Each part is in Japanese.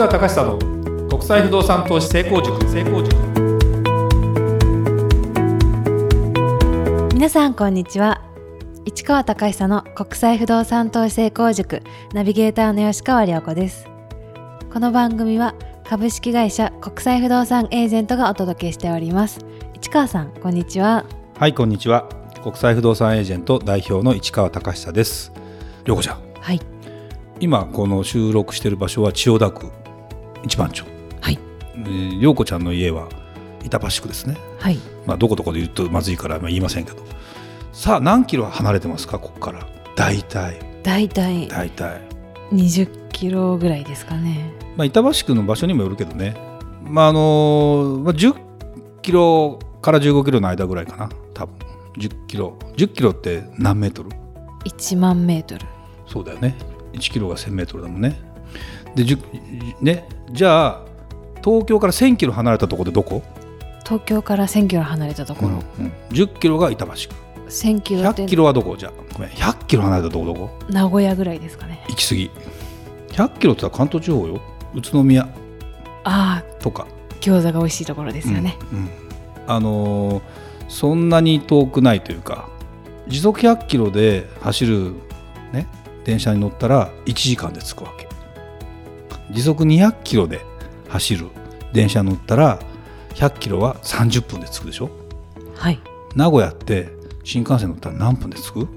川隆久の国際不動産投資成功塾。成功塾皆さんこんにちは。市川隆久の国際不動産投資成功塾。ナビゲーターの吉川良子です。この番組は株式会社国際不動産エージェントがお届けしております。市川さんこんにちは。はいこんにちは。国際不動産エージェント代表の市川隆久です。良子ちゃん。はい。今この収録している場所は千代田区一番町はい。えー良子ちゃんの家は板橋区ですね。はい。まあどこどこで言うとまずいからまあ言いませんけど。さあ何キロ離れてますか？ここから。大体。だいたい大体。20キロぐらいですかね。まあ、板橋区の場所にもよるけどね、まああのまあ、10キロから15キロの間ぐらいかな。多分。10キロ。10キロって何メートル？1万メートル。そうだよね。1キロが1000メートルだもんねで10ねじゃあ東京から1000キロ離れたところでどこ、東京から1000キロ離れたところ、うん10キロが板橋区。1000キロって。100キロはどこ？じゃあごめん。100キロ離れたとこどこ？名古屋ぐらいですかね。行き過ぎ。100キロって言ったら関東地方よ。宇都宮。ああとか。餃子が美味しいところですよね、うんうん。あのーそんなに遠くないというか時速100キロで走る、ね、電車に乗ったら1時間で着くわけ時速200キロで走る電車に乗ったら100キロは30分で着くでしょ？はい。名古屋って新幹線乗ったら何分で着く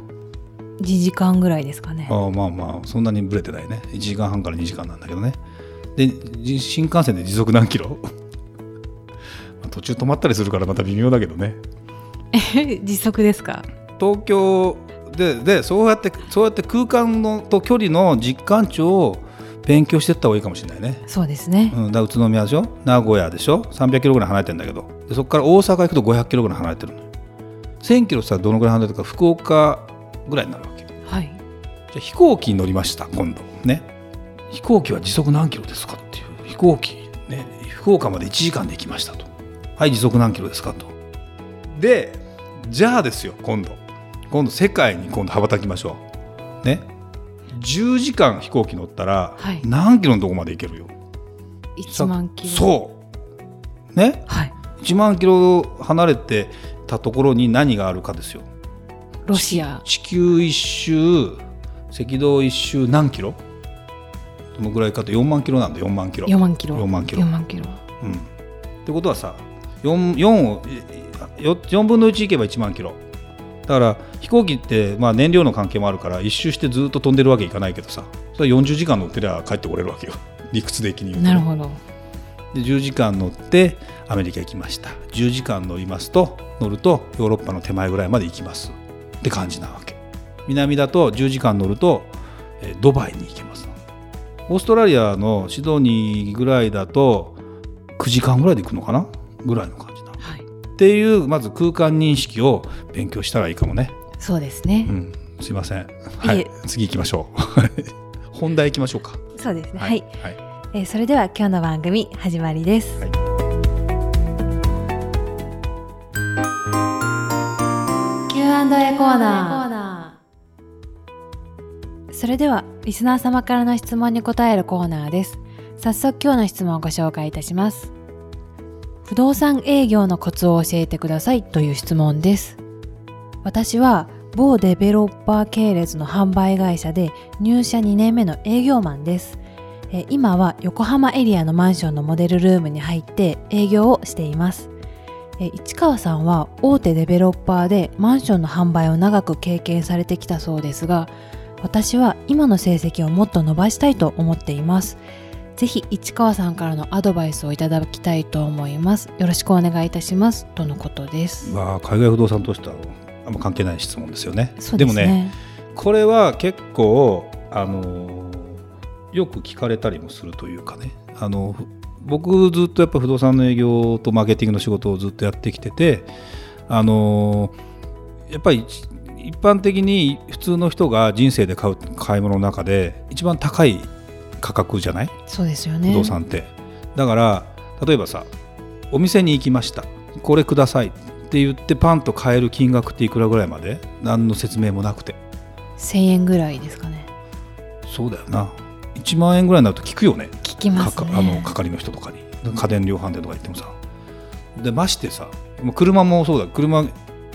？1時間ぐらいですかね。ああまあまあそんなにブレてないね。1時間半から2時間なんだけどね。でじ新幹線で時速何キロ？ま あ途中止まったりするからまた微妙だけどね。時速ですか？東京ででそうやってそうやって空間のと距離の実感値を勉強していった方がいいかもしれないね、そうですね、うん、だ宇都宮でしょ？名古屋でしょ？300キロぐらい離れてるんだけど。でそこから大阪行くと500キロぐらい離れてるのよ。1000キロさどのぐらい離れてるか福岡ぐらいになるわけ。じゃはいあ飛行機に乗りました今度。ね。飛行機は時速何キロですかっていう。飛行機ね福岡まで1時間で行きましたと。はい時速何キロですかと。でじゃあですよ今度。今度世界に今度羽ばたきましょう。ね10時間飛行機乗ったらはい。何キロのとこまで行けるよ、1万キロ。そう。ね？はい。1万キロ離れてたところに何があるかですよ。ロシア。地球一周赤道一周何キロ？どのぐらいかと。4万キロなんだ。4万キロ。4万キロ。4万キロ。4万キロ。うん、ってことはさ 4, 4をよ4分の1いけば1万キロだから飛行機ってまあ燃料の関係もあるから一周してずっと飛んでるわけいかないけどさそれは40時間乗ってりゃ帰ってこれるわけよ。理屈的に言うとね、なるほど。で10時間乗ってアメリカ行きました。10時間乗りますと乗るとヨーロッパの手前ぐらいまで行きます。って感じなわけ。南だと10時間乗ると、えードバイに行けます。オーストラリアのシドニーぐらいだと9時間ぐらいで行くのかな？ぐらいのっていうまず空間認識を勉強したらいいかもね。そうですね、うん。すいません。はい。え。次行きましょう。本題行きましょうか。そうですね。はい、はい。えーそれでは今日の番組始まりです、はい。Q&A コーナー。それではリスナー様からの質問に答えるコーナーです。早速今日の質問をご紹介いたします不動産営業のコツを教えてくださいという質問です。私は某デベロッパー系列の販売会社で入社2年目の営業マンです。え今は横浜エリアのマンションのモデルルームに入って営業をしています。え市川さんは大手デベロッパーでマンションの販売を長く経験されてきたそうですが私は今の成績をもっと伸ばしたいと思っています。ぜひ市川さんからのアドバイスをいただきたいと思います。よろしくお願いいたします。とのことです。まあ海外不動産投資とはあんま関係ない質問ですよね。そうですもねねこれは結構あのよく聞かれたりもするというかね。あのふ僕ずっとやっぱ不動産の営業とマーケティングの仕事をずっとやってきててあのやっぱり一一般的に普通の人が人生で買う買い物の中で一番高い価格じゃない？そうですよね。不動産って、だから例えばさお店に行きました。これください。って言ってパンと買える金額っていくらぐらいまで？何の説明もなくて。1000円ぐらいですかね。そうだよな。1万円ぐらいになると聞くよね。聞きますね。かかあの係の人とかに。家電量販店とか行ってもさ。でましてさ車もそうだ。車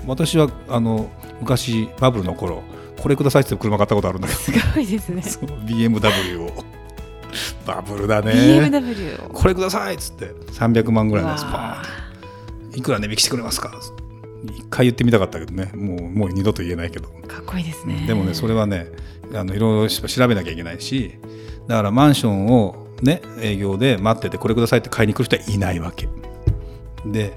私はあの昔バブルの頃これくださいって車買ったことあるんだけど。すごいですね。BMW をバブルだね。BMW をこれくださいっつって。300万ぐらいのやついくら値引きしてくれますか？一回言ってみたかったけどね。もうもう二度と言えないけど、かっこいいですね。でもねそれはねあのいろいろ調べなきゃいけないしだからマンションをね営業で待っててこれくださいって買いに来る人はいないわけ。で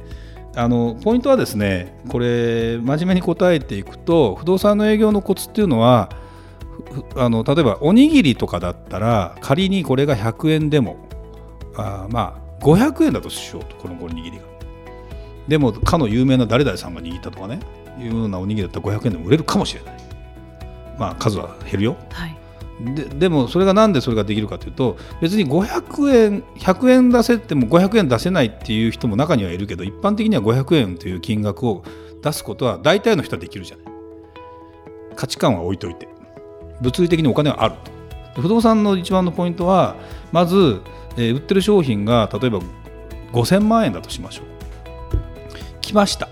あのポイントはですねこれ真面目に答えていくと不動産の営業のコツっていうのはあの例えばおにぎりとかだったら仮にこれが100円でもあーまあ500円だとしようとこのおにぎりが。でもかの有名な誰々さんが握ったとかねいうようなおにぎりだったら500円でも売れるかもしれない。まあ数は減るよ。はい。ででもそれがなんでそれができるかというと別に500円100円出せても500円出せないっていう人も中にはいるけど一般的には500円という金額を出すことは大体の人はできるじゃない。価値観は置いといて物理的にお金はあると。で不動産の一番のポイントはまず、えー売ってる商品が例えば5000万円だとしましょう。来ました。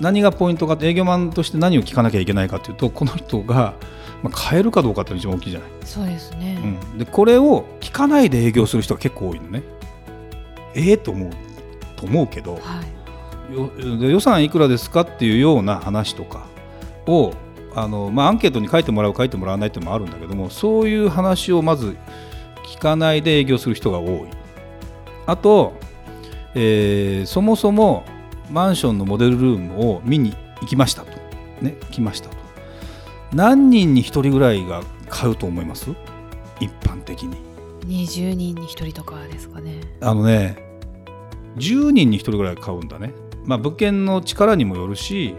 何がポイントかって営業マンとして何を聞かなきゃいけないかというとこの人が、まあ、買えるかどうかっていうのが一番大きいじゃない。そうですね、うん、でこれを聞かないで営業する人が結構多いのね。ええと思うと思うけどはい。予算いくらですかっていうような話とかをあの、まあ、アンケートに書いてもらう書いてもらわないっていうのもあるんだけどもそういう話をまず聞かないで営業する人が多い。あと、えーそもそもマンションのモデルルームを見に行きましたと。ね、来ましたと。何人に1人ぐらいが買うと思います？一般的に。20人に1人とかですかねあのね、10人に1人ぐらい買うんだね。まあ、物件の力にもよるし、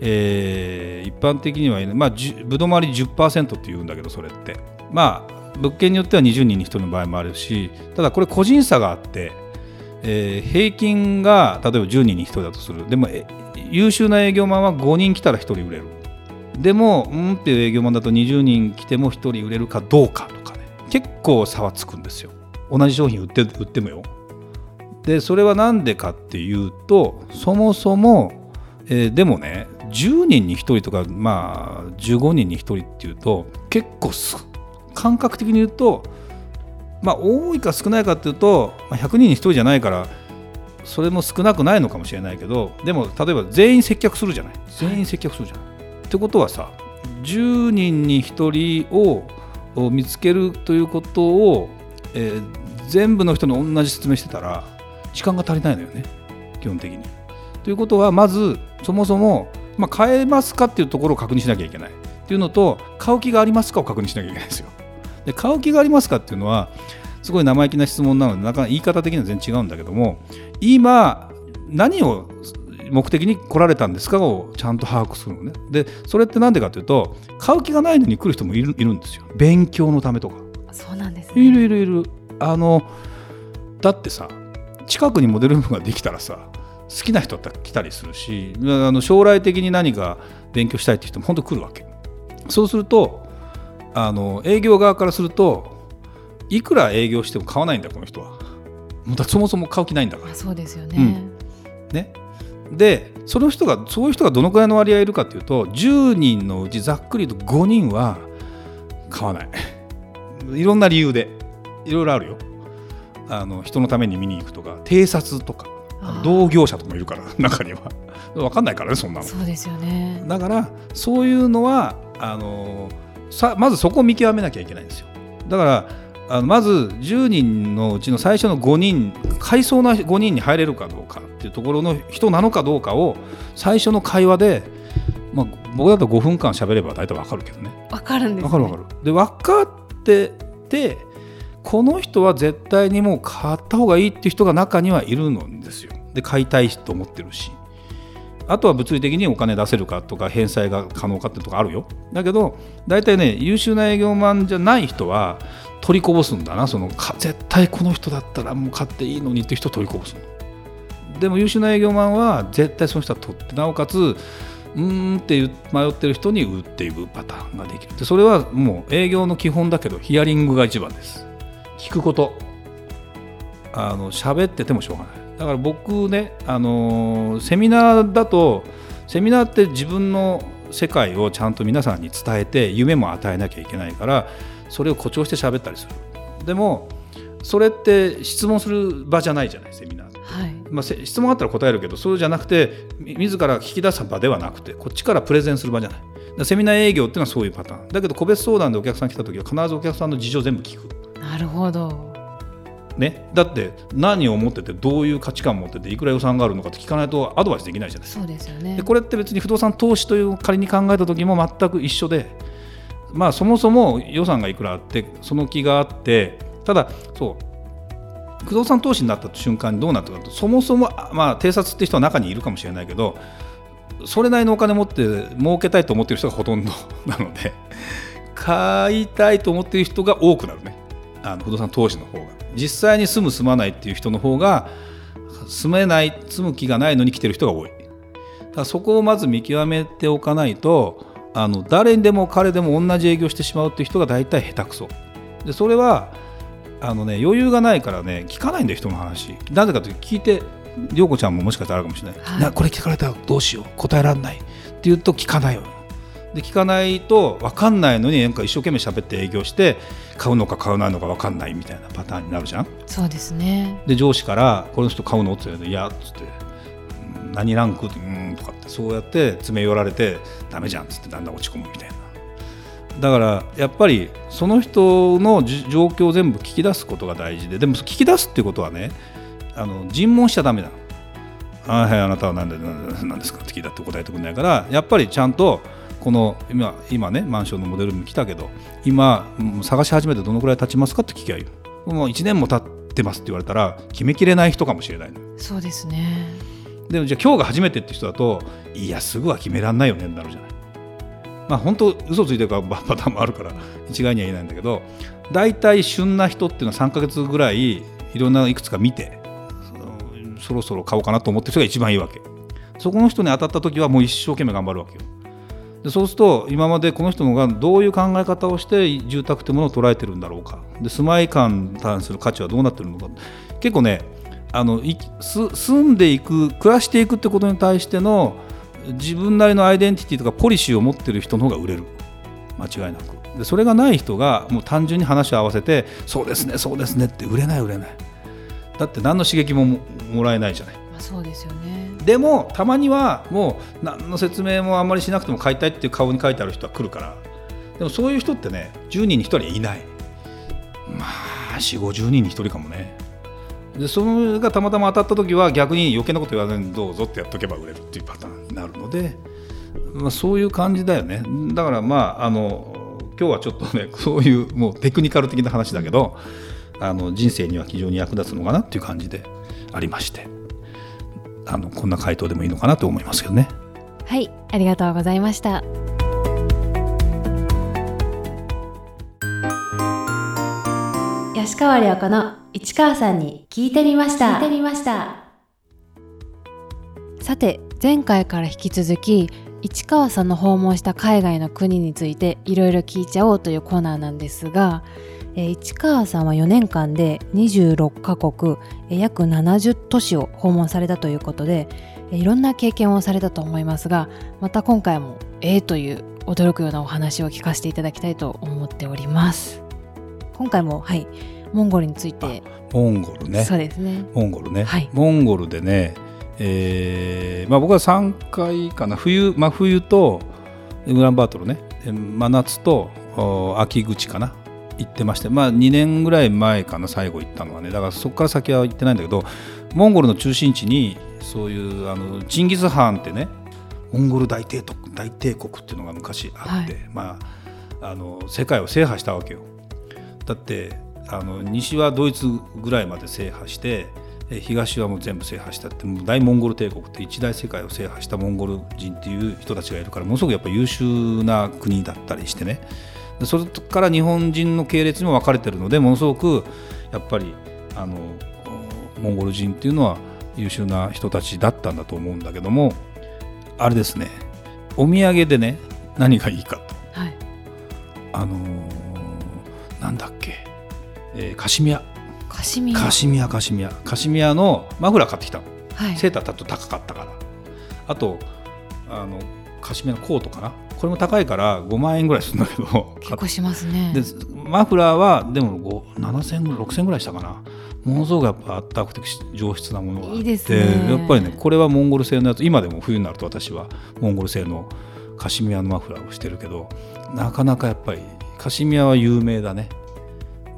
えー一般的には、まあ、ぶどまり10%って言うんだけど、それって。まあ、物件によっては20人に1人の場合もあるし、ただこれ個人差があって、えー平均が例えば10人に1人だとする。でも、優秀な営業マンは5人来たら1人売れる。でも、うんっていう営業マンだと20人来ても1人売れるかどうかとかね、結構差はつくんですよ。同じ商品売って売ってもよ。でそれは何でかっていうとそもそも、えーでもね10人に1人とかまあ15人に1人っていうと結構す感覚的に言うとまあ多いか少ないかっていうと、まあ、100人に1人じゃないからそれも少なくないのかもしれないけどでも例えば全員接客するじゃない全員接客するじゃない。ってことはさ10人に1人をを見つけるということを、えー全部の人に同じ説明してたら時間が足りないのよね基本的に。ということはまずそもそも、まあ、買えますかっていうところを確認しなきゃいけないっていうのと買う気がありますかを確認しなきゃいけないんですよ。で買う気がありますかっていうのはすごい生意気な質問なのでなかなか言い方的には全然違うんだけども今何を目的に来られたんですかをちゃんと把握するのね。でそれって何でかというと買う気がないのに来る人もいるいるんですよ。勉強のためとか。そうなんですねいるいるいる。あのだってさ近くにモデルルームができたらさ好きな人だったら来たりするしあの将来的に何か勉強したいって人も本当来るわけ。そうするとあの営業側からするといくら営業しても買わないんだこの人は。もうだそもそも買う気ないんだから。あそうですよね、ね、でその人がそういう人がどのくらいの割合いるかというと10人のうちざっくりと5人は買わない。いろんな理由で。いろいろあるよ。あの人のために見に行くとか偵察とか同業者とかもいるから 中には。分かんないからねそんなの。そうですよね。だからそういうのはあのさまずそこを見極めなきゃいけないんですよ。だからあのまず10人のうちの最初の5人買いそうな5人に入れるかどうかっていうところの人なのかどうかを最初の会話で、まあ、僕だと5分間喋れば大体わかるけどね。わかるんです、ね、わかるわかる。で分かっててこの人は絶対にもう買った方がいいっていう人が中にはいるんですよで買いたいと思ってるしあとは物理的にお金出せるかとか返済が可能かってとこあるよ。だけど大体ね優秀な営業マンじゃない人は取りこぼすんだな。その絶対この人だったらもう買っていいのにって人取りこぼすの。でも優秀な営業マンは絶対その人は取ってなおかつうーんって迷ってる人に売っていくパターンができる。でそれはもう営業の基本だけどヒアリングが一番です。聞くこと。あの喋っててもしょうがない。だから僕ねあのセミナーだとセミナーって自分の世界をちゃんと皆さんに伝えて夢も与えなきゃいけないからそれを誇張して喋ったりする。でもそれって質問する場じゃないじゃないセミナーはい。まあ、せ質問あったら答えるけどそうじゃなくてみ自ら聞き出す場ではなくてこっちからプレゼンする場じゃない。セミナー営業っていうのはそういうパターン。だけど個別相談でお客さん来た時は必ずお客さんの事情全部聞く、なるほどね、だって何を思っててどういう価値観を持ってていくら予算があるのかって聞かないとアドバイスできないじゃないですか。そうですよね。でこれって別に不動産投資という仮に考えた時も全く一緒で、まあ、そもそも予算がいくらあってその気があってただそう不動産投資になった瞬間にどうなったかとそもそも、あまあ、偵察って人は中にいるかもしれないけどそれなりのお金持って儲けたいと思っている人がほとんどなので買いたいと思っている人が多くなるねあの不動産投資の方が。実際に住む住まないっていう人の方が住めない住む気がないのに来てる人が多い。だからそこをまず見極めておかないとあの誰にでも彼でも同じ営業してしまうっていう人が大体下手くそ。でそれはあの、ね、余裕がないからね聞かないんだよ人の話。なぜかというと聞いて涼子ちゃんももしかしたらあるかもしれない、はい。なこれ聞かれたらどうしよう。答えられない。って言うと聞かないよで聞かないと分かんないのになんか一生懸命喋って営業して買うのか買わないのか分かんないみたいなパターンになるじゃん？そうですねで上司から「この人買うの?」って言われて「いや」っつって「何ランク?」って「うーん」とかってそうやって詰め寄られて「ダメじゃん」っつってだんだん落ち込むみたいなだからやっぱりその人のじ状況を全部聞き出すことが大事ででも聞き出すっていうことはねあの尋問しちゃダメなの。あはいあなたは何で何ですか？って聞いたって答えてくれないからやっぱりちゃんとこの今今ねマンションのモデルに来たけど今うん探し始めてどのくらい経ちますかって聞きゃいいよもう1年も経ってますって言われたら決めきれない人かもしれないのそうですね。でもじゃあ今日が初めてって人だといやすぐは決めらんないよねになるじゃない。まあ本当嘘ついてるからパターンもあるから一概には言えないんだけど大体旬な人っていうのは3ヶ月ぐらいいろんないくつか見てそろそろ買おうかなと思ってる人が一番いいわけ。そこの人に当たった時はもう一生懸命頑張るわけよでそうすると今までこの人がどういう考え方をして住宅というものを捉えてるんだろうか。で住まい感に対する価値はどうなってるのか。結構ねあの住んでいく暮らしていくってことに対しての自分なりのアイデンティティとかポリシーを持ってる人の方が売れる。間違いなく。でそれがない人がもう単純に話を合わせてそうですねそうですねって売れない売れない。だって何の刺激ももらえないじゃない。まあそうですよね。でもたまにはもう何の説明もあんまりしなくても買いたいっていう顔に書いてある人は来るから。でもそういう人ってね10人に1人いない。まあ4 5 0人に1人かもね。でそれがたまたま当たった時は逆に余計なこと言わずにどうぞってやっとけば売れるっていうパターンになるので、まあ、そういう感じだよね。だからまああの今日はちょっとねそういうもうテクニカル的な話だけどあの人生には非常に役立つのかなっていう感じでありまして。あのこんな回答でもいいのかなと思いますけどね。はいありがとうございました。吉川良子の市川さんに聞いてみました。聞いてみました。さて前回から引き続き市川さんの訪問した海外の国についていろいろ聞いちゃおうというコーナーなんですが、えー市川さんは4年間で26カ国、えー約70都市を訪問されたということで、えーいろんな経験をされたと思いますがまた今回もええという驚くようなお話を聞かせていただきたいと思っております。今回もはいモンゴルについて、モンゴルね。そうですね。モンゴルね、はい。モンゴルでね、えーまあ、僕は3回かな。冬真冬とウランバートルね。え真夏とお秋口かな行ってまして、まあ、2年ぐらい前かな最後行ったのはね。だからそこから先は行ってないんだけどモンゴルの中心地にそういうあのチンギス・ハーンってねモンゴル大帝国大帝国っていうのが昔あって、はまあ、あの世界を制覇したわけよ。だってあの西はドイツぐらいまで制覇してえ東はもう全部制覇したって大モンゴル帝国って一大世界を制覇したモンゴル人っていう人たちがいるからものすごくやっぱ優秀な国だったりしてね。でそれから日本人の系列にも分かれてるのでものすごくやっぱりあのモンゴル人っていうのは優秀な人たちだったんだと思うんだけどもあれですね。お土産でね何がいいかと。はい。あのーなんだっけ、えーカシミヤ。カシミヤ。カシミヤカシミヤ。カシミヤのマフラー買ってきたの。はい。セーターだと高かったから。あとあのカシミヤのコートかなこれも高いから5万円ぐらいするんだけど。結構しますね。でマフラーはでも5 7000 6000ぐらいしたかな。ものすごくやっぱあったかくて上質なものがあって。いいですね。やっぱりねこれはモンゴル製のやつ。今でも冬になると私はモンゴル製のカシミヤのマフラーをしてるけどなかなかやっぱりカシミヤは有名だね。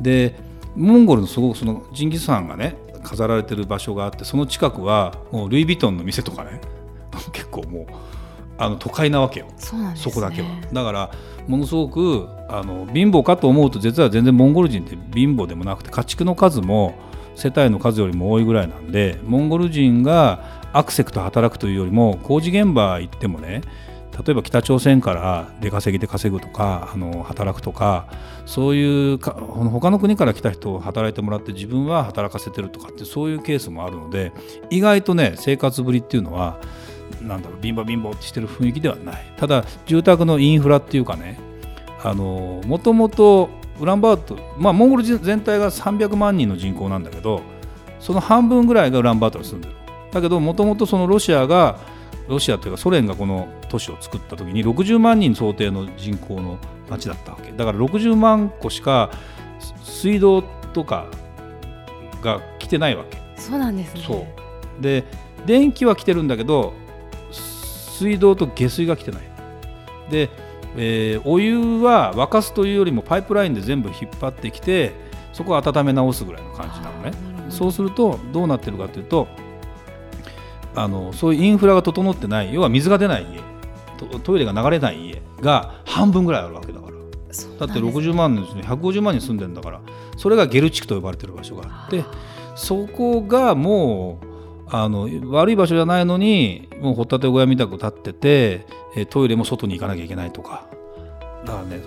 でモンゴルのすごくそのジンギスハンがね飾られてる場所があってその近くはもうルイ・ヴィトンの店とかねあの都会なわけよ。そね。そこだけは。だからものすごくあの貧乏かと思うと実は全然モンゴル人って貧乏でもなくて家畜の数も世帯の数よりも多いぐらいなんでモンゴル人がアクセクと働くというよりも工事現場行ってもね例えば北朝鮮から出稼ぎで稼ぐとかあの働くとかそういうか他の国から来た人を働いてもらって自分は働かせてるとかってそういうケースもあるので意外とね生活ぶりっていうのはなんだろう貧乏貧乏ってしてる雰囲気ではない。ただ住宅のインフラっていうかねあのもともとウランバートまあモンゴル人全体が300万人の人口なんだけどその半分ぐらいがウランバートに住んでる。だけどもともとそのロシアがロシアというかソ連がこの都市を作った時に60万人想定の人口の町だったわけ。だから60万個しか水道とかが来てないわけ。そうなんですね。そう。で電気は来てるんだけど水道と下水が来てない。で、えーお湯は沸かすというよりもパイプラインで全部引っ張ってきてそこを温め直すぐらいの感じなのね。そうするとどうなってるかというとあのそういうインフラが整ってない要は水が出ない家トトイレが流れない家が半分ぐらいあるわけだから。だってそうなんですね。60万のうちに150万人住んでるんだからそれがゲル地区と呼ばれてる場所があってそこがもうあの悪い場所じゃないのにもう掘ったて小屋みたく立っててえートイレも外に行かなきゃいけないとか。だからね。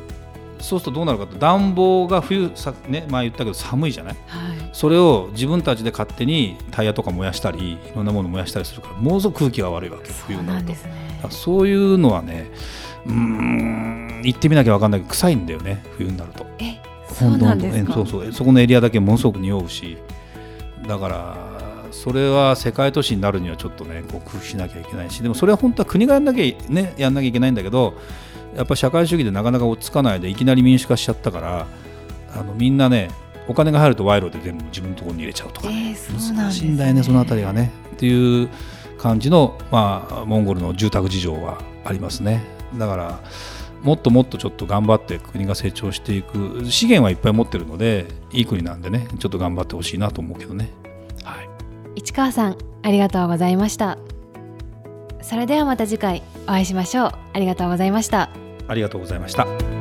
そうするとどうなるかと暖房が冬さ、ね、前言ったけど寒いじゃない？はい。それを自分たちで勝手にタイヤとか燃やしたりいろんなもの燃やしたりするからものすごく空気が悪いわけ冬になると。なんですねそういうのはねうーん行ってみなきゃ分かんないけど臭いんだよね冬になると。えそうなんですか？そうそう。そこのエリアだけものすごく匂うし。だからそれは世界都市になるにはちょっとねこう工夫しなきゃいけないしでもそれは本当は国がやんなきゃねやんなきゃいけないんだけどやっぱ社会主義でなかなか落ち着かないでいきなり民主化しちゃったからあのみんなねお金が入ると賄賂で全部自分のところに入れちゃうとか、ね。えー難しいんだよねそのあたりがね。っていう感じの、まあ、モンゴルの住宅事情はありますね。だからもっともっとちょっと頑張って国が成長していく資源はいっぱい持ってるのでいい国なんでねちょっと頑張ってほしいなと思うけどね。はい市川さんありがとうございました。それではまた次回お会いしましょう。ありがとうございました。ありがとうございました。